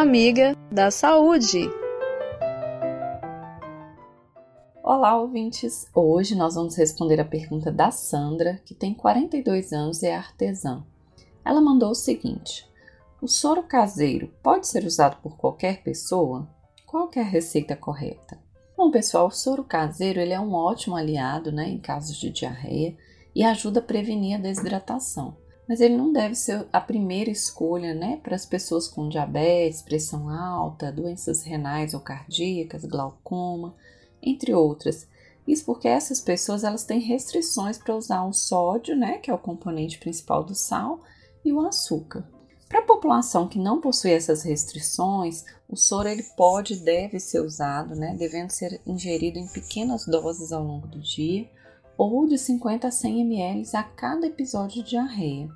amiga da saúde. Olá, ouvintes! Hoje nós vamos responder a pergunta da Sandra, que tem 42 anos e é artesã. Ela mandou o seguinte: O soro caseiro pode ser usado por qualquer pessoa? Qual é a receita correta? Bom, pessoal, o soro caseiro ele é um ótimo aliado né, em casos de diarreia e ajuda a prevenir a desidratação. Mas ele não deve ser a primeira escolha né, para as pessoas com diabetes, pressão alta, doenças renais ou cardíacas, glaucoma entre outras. Isso porque essas pessoas elas têm restrições para usar o sódio, né, que é o componente principal do sal, e o açúcar. Para a população que não possui essas restrições, o soro ele pode e deve ser usado, né, devendo ser ingerido em pequenas doses ao longo do dia, ou de 50 a 100 ml a cada episódio de diarreia.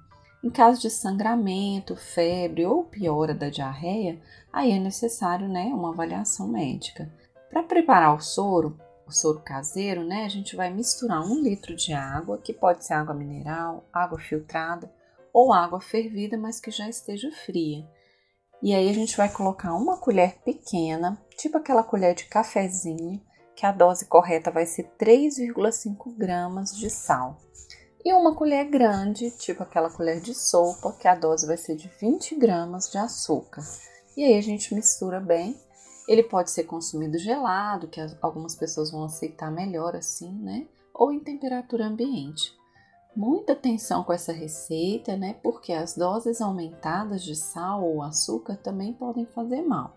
Em caso de sangramento, febre ou piora da diarreia, aí é necessário né, uma avaliação médica. Para preparar o soro, o soro caseiro, né, a gente vai misturar um litro de água, que pode ser água mineral, água filtrada ou água fervida, mas que já esteja fria. E aí a gente vai colocar uma colher pequena, tipo aquela colher de cafezinho, que a dose correta vai ser 3,5 gramas de sal. E uma colher grande, tipo aquela colher de sopa, que a dose vai ser de 20 gramas de açúcar. E aí a gente mistura bem ele pode ser consumido gelado, que algumas pessoas vão aceitar melhor assim, né? Ou em temperatura ambiente. Muita atenção com essa receita, né? Porque as doses aumentadas de sal ou açúcar também podem fazer mal.